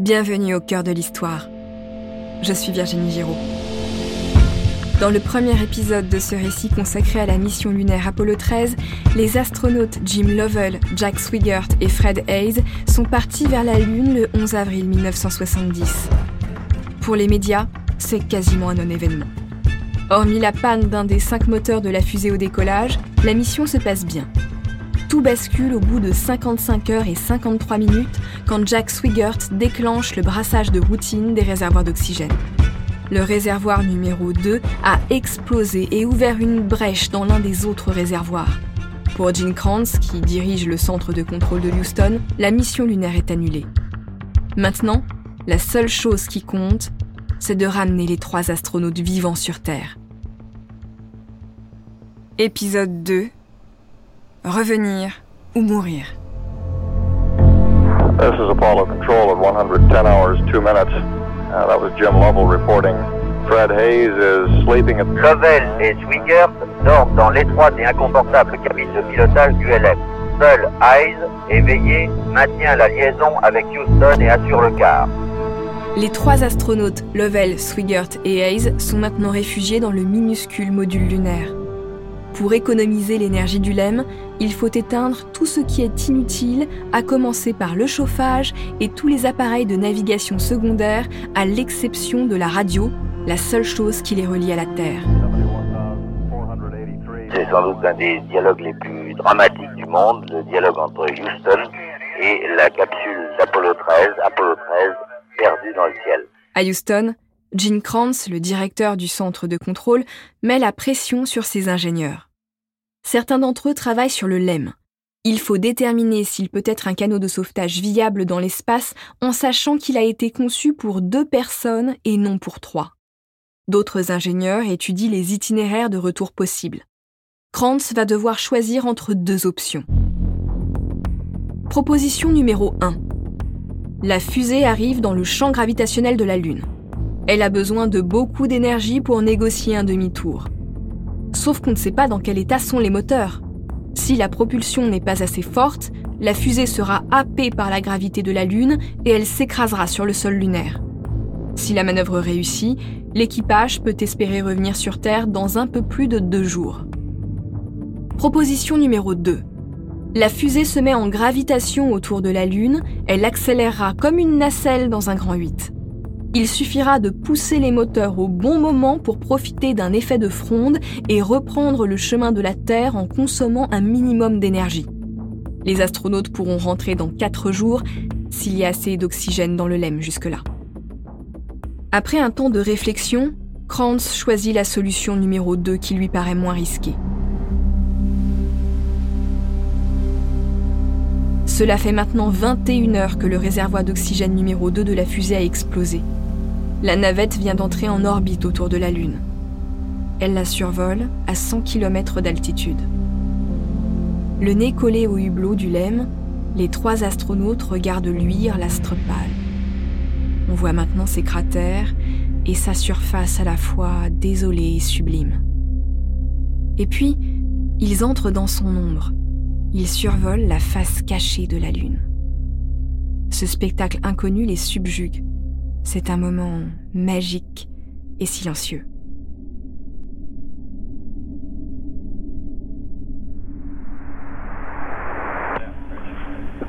Bienvenue au cœur de l'histoire. Je suis Virginie Giraud. Dans le premier épisode de ce récit consacré à la mission lunaire Apollo 13, les astronautes Jim Lovell, Jack Swigert et Fred Hayes sont partis vers la Lune le 11 avril 1970. Pour les médias, c'est quasiment un non-événement. Hormis la panne d'un des cinq moteurs de la fusée au décollage, la mission se passe bien. Tout bascule au bout de 55 heures et 53 minutes quand Jack Swigert déclenche le brassage de routine des réservoirs d'oxygène. Le réservoir numéro 2 a explosé et ouvert une brèche dans l'un des autres réservoirs. Pour Gene Kranz, qui dirige le centre de contrôle de Houston, la mission lunaire est annulée. Maintenant, la seule chose qui compte, c'est de ramener les trois astronautes vivants sur Terre. Épisode 2 revenir ou mourir. This is Apollo Control at 110 hours, 2 minutes. Uh, that was Jim Lovell reporting. Fred Hayes is sleeping at... Lovell et Swigert dorment dans l'étroite et inconfortable cabine de pilotage du LM. Seul Hayes, éveillé, maintient la liaison avec Houston et assure le quart. Les trois astronautes, Lovell, Swigert et Hayes, sont maintenant réfugiés dans le minuscule module lunaire. Pour économiser l'énergie du LEM, il faut éteindre tout ce qui est inutile, à commencer par le chauffage et tous les appareils de navigation secondaire, à l'exception de la radio, la seule chose qui les relie à la Terre. C'est sans doute un des dialogues les plus dramatiques du monde, le dialogue entre Houston et la capsule d'Apollo 13, Apollo 13 perdue dans le ciel. À Houston, Gene Kranz, le directeur du centre de contrôle, met la pression sur ses ingénieurs. Certains d'entre eux travaillent sur le LEM. Il faut déterminer s'il peut être un canot de sauvetage viable dans l'espace en sachant qu'il a été conçu pour deux personnes et non pour trois. D'autres ingénieurs étudient les itinéraires de retour possibles. Kranz va devoir choisir entre deux options. Proposition numéro 1. La fusée arrive dans le champ gravitationnel de la Lune. Elle a besoin de beaucoup d'énergie pour négocier un demi-tour. Sauf qu'on ne sait pas dans quel état sont les moteurs. Si la propulsion n'est pas assez forte, la fusée sera happée par la gravité de la Lune et elle s'écrasera sur le sol lunaire. Si la manœuvre réussit, l'équipage peut espérer revenir sur Terre dans un peu plus de deux jours. Proposition numéro 2. La fusée se met en gravitation autour de la Lune, elle accélérera comme une nacelle dans un grand 8. Il suffira de pousser les moteurs au bon moment pour profiter d'un effet de fronde et reprendre le chemin de la Terre en consommant un minimum d'énergie. Les astronautes pourront rentrer dans 4 jours s'il y a assez d'oxygène dans le LEM jusque-là. Après un temps de réflexion, Kranz choisit la solution numéro 2 qui lui paraît moins risquée. Cela fait maintenant 21 heures que le réservoir d'oxygène numéro 2 de la fusée a explosé. La navette vient d'entrer en orbite autour de la Lune. Elle la survole à 100 km d'altitude. Le nez collé au hublot du LEM, les trois astronautes regardent luire l'astre pâle. On voit maintenant ses cratères et sa surface à la fois désolée et sublime. Et puis, ils entrent dans son ombre. Ils survolent la face cachée de la Lune. Ce spectacle inconnu les subjugue. C'est un moment magique et silencieux.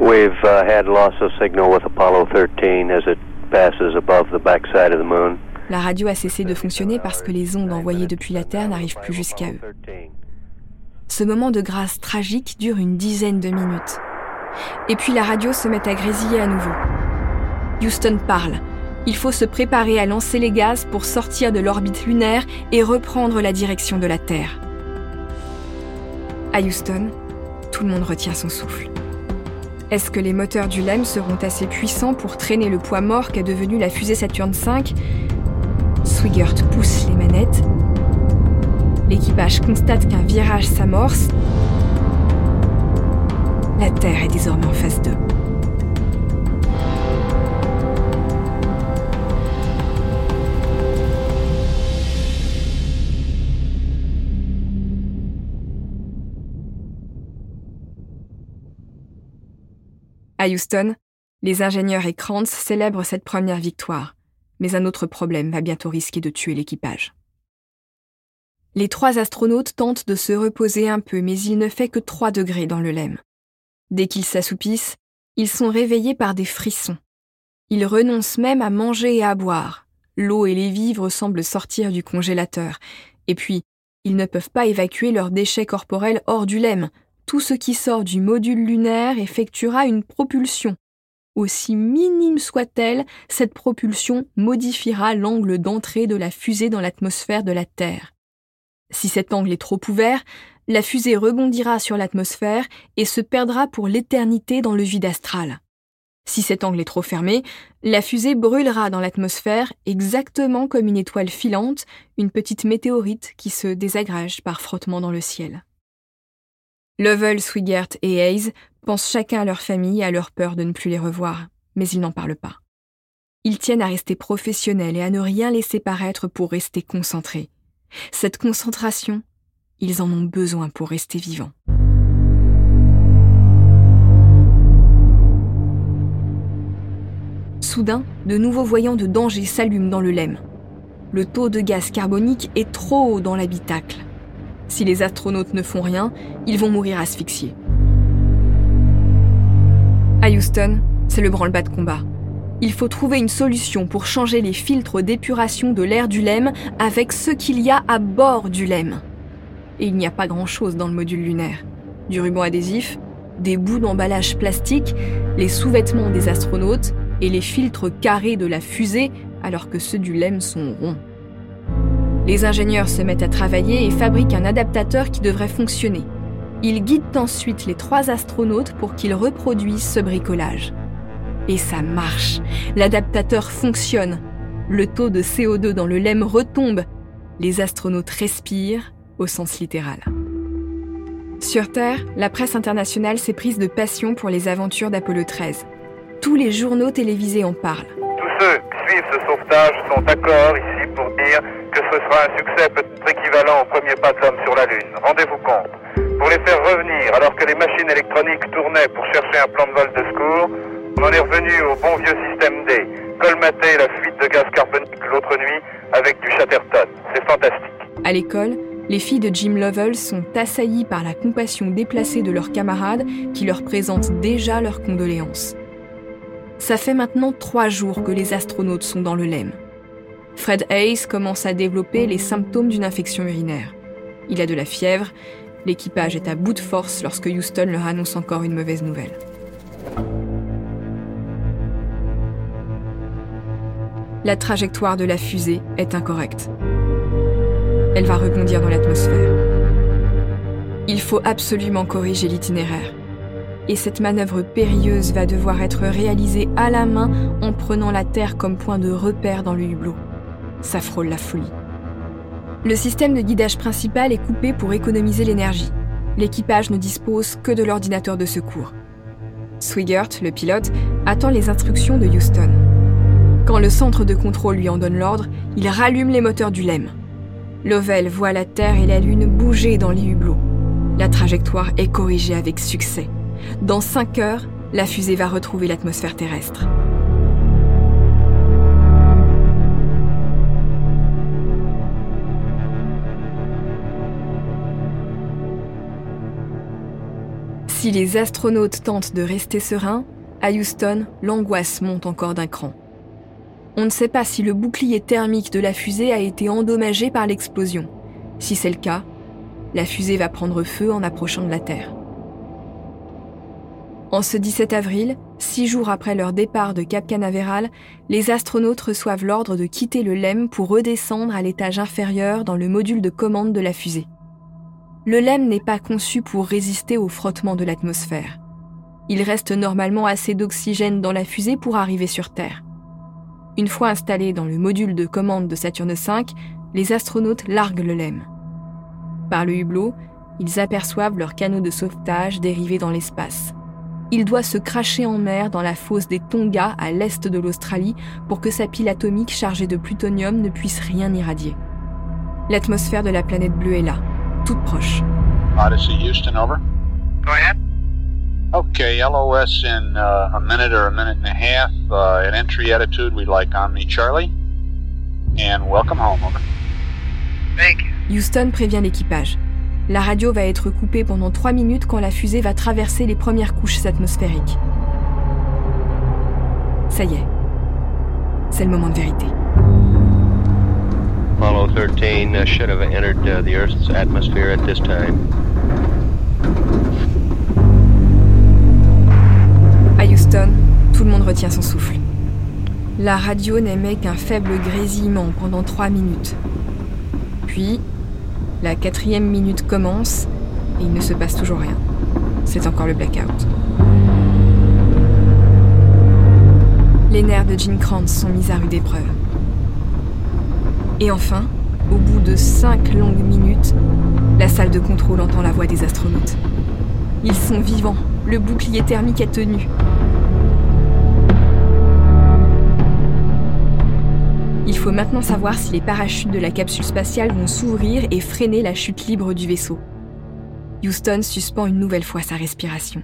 We've uh, had loss of signal with Apollo 13 as it passes above the backside of the moon. La radio a cessé de fonctionner parce que les ondes envoyées depuis la Terre n'arrivent plus jusqu'à eux. Ce moment de grâce tragique dure une dizaine de minutes. Et puis la radio se met à grésiller à nouveau. Houston parle. Il faut se préparer à lancer les gaz pour sortir de l'orbite lunaire et reprendre la direction de la Terre. À Houston, tout le monde retient son souffle. Est-ce que les moteurs du LEM seront assez puissants pour traîner le poids mort qu'est devenu la fusée Saturn V? Swigert pousse les manettes. L'équipage constate qu'un virage s'amorce. La Terre est désormais en phase 2. À Houston, Les ingénieurs et Krantz célèbrent cette première victoire, mais un autre problème va bientôt risquer de tuer l'équipage. Les trois astronautes tentent de se reposer un peu, mais il ne fait que 3 degrés dans le lemme. Dès qu'ils s'assoupissent, ils sont réveillés par des frissons. Ils renoncent même à manger et à boire. L'eau et les vivres semblent sortir du congélateur. Et puis, ils ne peuvent pas évacuer leurs déchets corporels hors du lemme. Tout ce qui sort du module lunaire effectuera une propulsion. Aussi minime soit-elle, cette propulsion modifiera l'angle d'entrée de la fusée dans l'atmosphère de la Terre. Si cet angle est trop ouvert, la fusée rebondira sur l'atmosphère et se perdra pour l'éternité dans le vide astral. Si cet angle est trop fermé, la fusée brûlera dans l'atmosphère exactement comme une étoile filante, une petite météorite qui se désagrège par frottement dans le ciel. Lovell, Swigert et Hayes pensent chacun à leur famille et à leur peur de ne plus les revoir, mais ils n'en parlent pas. Ils tiennent à rester professionnels et à ne rien laisser paraître pour rester concentrés. Cette concentration, ils en ont besoin pour rester vivants. Soudain, de nouveaux voyants de danger s'allument dans le lemme. Le taux de gaz carbonique est trop haut dans l'habitacle. Si les astronautes ne font rien, ils vont mourir asphyxiés. À Houston, c'est le branle-bas de combat. Il faut trouver une solution pour changer les filtres d'épuration de l'air du LEM avec ce qu'il y a à bord du LEM. Et il n'y a pas grand-chose dans le module lunaire. Du ruban adhésif, des bouts d'emballage plastique, les sous-vêtements des astronautes et les filtres carrés de la fusée alors que ceux du LEM sont ronds. Les ingénieurs se mettent à travailler et fabriquent un adaptateur qui devrait fonctionner. Ils guident ensuite les trois astronautes pour qu'ils reproduisent ce bricolage. Et ça marche. L'adaptateur fonctionne. Le taux de CO2 dans le lemme retombe. Les astronautes respirent au sens littéral. Sur Terre, la presse internationale s'est prise de passion pour les aventures d'Apollo 13. Tous les journaux télévisés en parlent. Tous ceux qui suivent ce sauvetage sont d'accord ici pour dire que ce sera un succès peut-être équivalent au premier pas de l'homme sur la Lune. Rendez-vous compte. Pour les faire revenir alors que les machines électroniques tournaient pour chercher un plan de vol de secours, on en est revenu au bon vieux système D, colmater la fuite de gaz carbonique l'autre nuit avec du Chatterton. C'est fantastique. À l'école, les filles de Jim Lovell sont assaillies par la compassion déplacée de leurs camarades qui leur présentent déjà leurs condoléances. Ça fait maintenant trois jours que les astronautes sont dans le LEM. Fred Hayes commence à développer les symptômes d'une infection urinaire. Il a de la fièvre, l'équipage est à bout de force lorsque Houston leur annonce encore une mauvaise nouvelle. la trajectoire de la fusée est incorrecte. Elle va rebondir dans l'atmosphère. Il faut absolument corriger l'itinéraire. Et cette manœuvre périlleuse va devoir être réalisée à la main en prenant la Terre comme point de repère dans le hublot. Ça frôle la folie. Le système de guidage principal est coupé pour économiser l'énergie. L'équipage ne dispose que de l'ordinateur de secours. Swigert, le pilote, attend les instructions de Houston. Quand le centre de contrôle lui en donne l'ordre, il rallume les moteurs du LEM. Lovell voit la Terre et la Lune bouger dans les hublots. La trajectoire est corrigée avec succès. Dans 5 heures, la fusée va retrouver l'atmosphère terrestre. Si les astronautes tentent de rester sereins, à Houston, l'angoisse monte encore d'un cran. On ne sait pas si le bouclier thermique de la fusée a été endommagé par l'explosion. Si c'est le cas, la fusée va prendre feu en approchant de la Terre. En ce 17 avril, six jours après leur départ de Cap Canaveral, les astronautes reçoivent l'ordre de quitter le LEM pour redescendre à l'étage inférieur dans le module de commande de la fusée. Le LEM n'est pas conçu pour résister au frottement de l'atmosphère. Il reste normalement assez d'oxygène dans la fusée pour arriver sur Terre. Une fois installés dans le module de commande de Saturne V, les astronautes larguent le LEM. Par le hublot, ils aperçoivent leur canot de sauvetage dérivé dans l'espace. Il doit se cracher en mer dans la fosse des Tonga à l'est de l'Australie pour que sa pile atomique chargée de plutonium ne puisse rien irradier. L'atmosphère de la planète bleue est là, toute proche. Odyssey Houston, over. Go ahead. Okay, LOS in uh, a minute or a minute and a half. Uh, at entry attitude, we'd like Omni Charlie. And welcome home, over. Thank you. Houston prévient l'équipage. La radio va être coupée pendant 3 minutes quand la fusée va traverser les premières couches atmosphériques. Ça y est. C'est le moment de vérité. Apollo 13 uh, should have entered uh, the Earth's atmosphere at this time. À Houston, tout le monde retient son souffle. La radio n'émet qu'un faible grésillement pendant trois minutes. Puis, la quatrième minute commence et il ne se passe toujours rien. C'est encore le blackout. Les nerfs de Gene Kranz sont mis à rude épreuve. Et enfin, au bout de cinq longues minutes, la salle de contrôle entend la voix des astronautes. Ils sont vivants, le bouclier thermique est tenu. Il faut maintenant savoir si les parachutes de la capsule spatiale vont s'ouvrir et freiner la chute libre du vaisseau. Houston suspend une nouvelle fois sa respiration.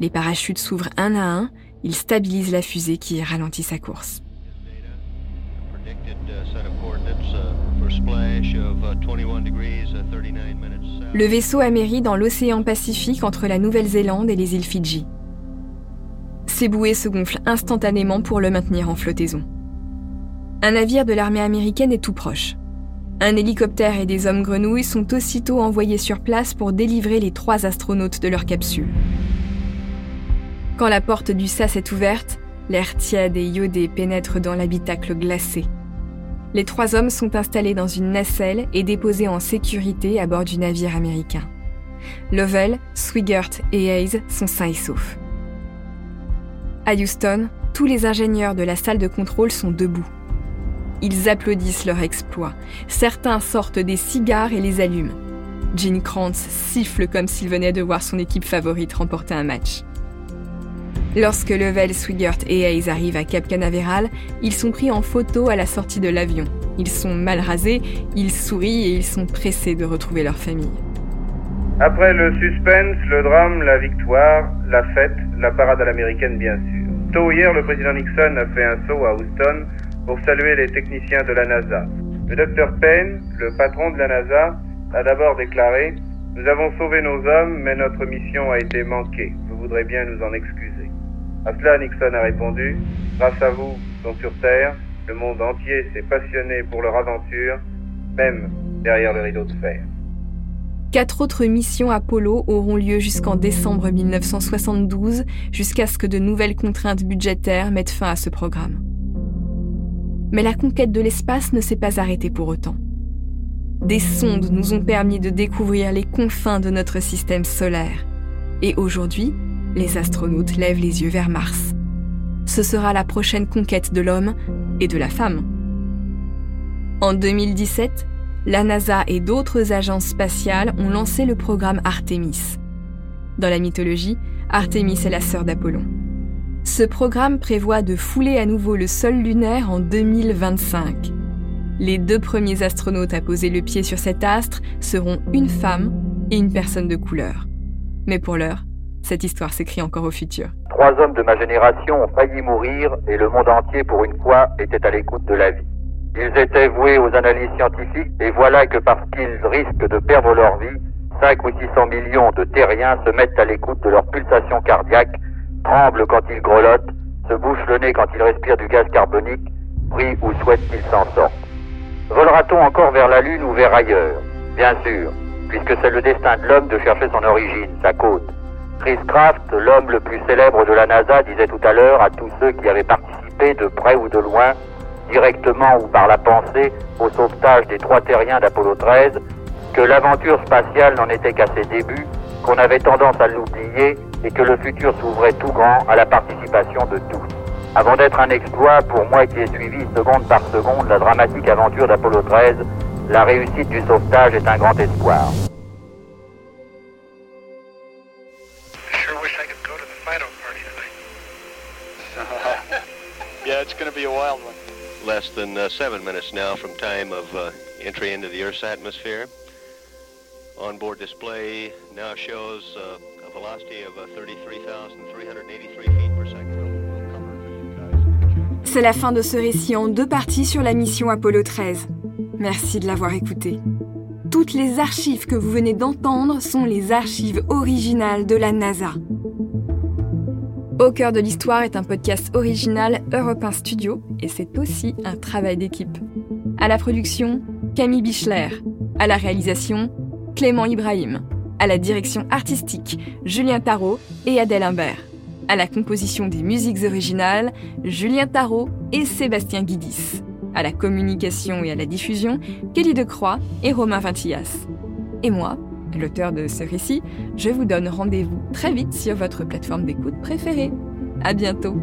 Les parachutes s'ouvrent un à un, ils stabilisent la fusée qui ralentit sa course. Le vaisseau amérit dans l'océan Pacifique entre la Nouvelle-Zélande et les îles Fidji. Ses bouées se gonflent instantanément pour le maintenir en flottaison. Un navire de l'armée américaine est tout proche. Un hélicoptère et des hommes grenouilles sont aussitôt envoyés sur place pour délivrer les trois astronautes de leur capsule. Quand la porte du sas est ouverte, l'air tiède et iodé pénètre dans l'habitacle glacé. Les trois hommes sont installés dans une nacelle et déposés en sécurité à bord du navire américain. Lovell, Swigert et Hayes sont sains et saufs. À Houston, tous les ingénieurs de la salle de contrôle sont debout. Ils applaudissent leur exploit. Certains sortent des cigares et les allument. Gene Kranz siffle comme s'il venait de voir son équipe favorite remporter un match. Lorsque Lovell, Swigert et Hayes arrivent à Cap Canaveral, ils sont pris en photo à la sortie de l'avion. Ils sont mal rasés, ils sourient et ils sont pressés de retrouver leur famille. Après le suspense, le drame, la victoire, la fête, la parade à l'américaine bien sûr. Tôt hier, le président Nixon a fait un saut à Houston pour saluer les techniciens de la NASA. Le docteur Payne, le patron de la NASA, a d'abord déclaré Nous avons sauvé nos hommes, mais notre mission a été manquée. Vous voudrez bien nous en excuser. À cela, Nixon a répondu Grâce à vous, sont sur Terre. Le monde entier s'est passionné pour leur aventure, même derrière le rideau de fer. Quatre autres missions Apollo auront lieu jusqu'en décembre 1972, jusqu'à ce que de nouvelles contraintes budgétaires mettent fin à ce programme. Mais la conquête de l'espace ne s'est pas arrêtée pour autant. Des sondes nous ont permis de découvrir les confins de notre système solaire. Et aujourd'hui, les astronautes lèvent les yeux vers Mars. Ce sera la prochaine conquête de l'homme et de la femme. En 2017, la NASA et d'autres agences spatiales ont lancé le programme Artemis. Dans la mythologie, Artemis est la sœur d'Apollon. Ce programme prévoit de fouler à nouveau le sol lunaire en 2025. Les deux premiers astronautes à poser le pied sur cet astre seront une femme et une personne de couleur. Mais pour l'heure, cette histoire s'écrit encore au futur. Trois hommes de ma génération ont failli mourir et le monde entier, pour une fois, était à l'écoute de la vie. Ils étaient voués aux analyses scientifiques et voilà que parce qu'ils risquent de perdre leur vie, 5 ou 600 millions de terriens se mettent à l'écoute de leurs pulsations cardiaques, tremblent quand ils grelottent, se bouchent le nez quand ils respirent du gaz carbonique, prient ou souhaitent qu'ils s'en sortent. Volera-t-on encore vers la Lune ou vers ailleurs? Bien sûr, puisque c'est le destin de l'homme de chercher son origine, sa côte. Chris Kraft, l'homme le plus célèbre de la NASA, disait tout à l'heure à tous ceux qui avaient participé de près ou de loin, directement ou par la pensée, au sauvetage des trois terriens d'Apollo 13, que l'aventure spatiale n'en était qu'à ses débuts, qu'on avait tendance à l'oublier et que le futur s'ouvrait tout grand à la participation de tous. Avant d'être un exploit, pour moi qui ai suivi seconde par seconde la dramatique aventure d'Apollo 13, la réussite du sauvetage est un grand espoir. Be a wild one. Less than uh, seven minutes now from time of uh, entry into the Earth's atmosphere. Onboard display now shows uh, a velocity of uh, 33,383 feet per second. C'est la fin de ce récit en deux parties sur la mission Apollo 13. Merci de l'avoir écouté. Toutes les archives que vous venez d'entendre sont les archives originales de la NASA. Au cœur de l'histoire est un podcast original Europe 1 Studio et c'est aussi un travail d'équipe. À la production, Camille Bichler. À la réalisation, Clément Ibrahim. À la direction artistique, Julien Tarot et Adèle Imbert. À la composition des musiques originales, Julien Tarot et Sébastien Guidis. À la communication et à la diffusion, Kelly Decroix et Romain Vintillas. Et moi, l'auteur de ce récit, je vous donne rendez-vous très vite sur votre plateforme d'écoute préférée. À bientôt!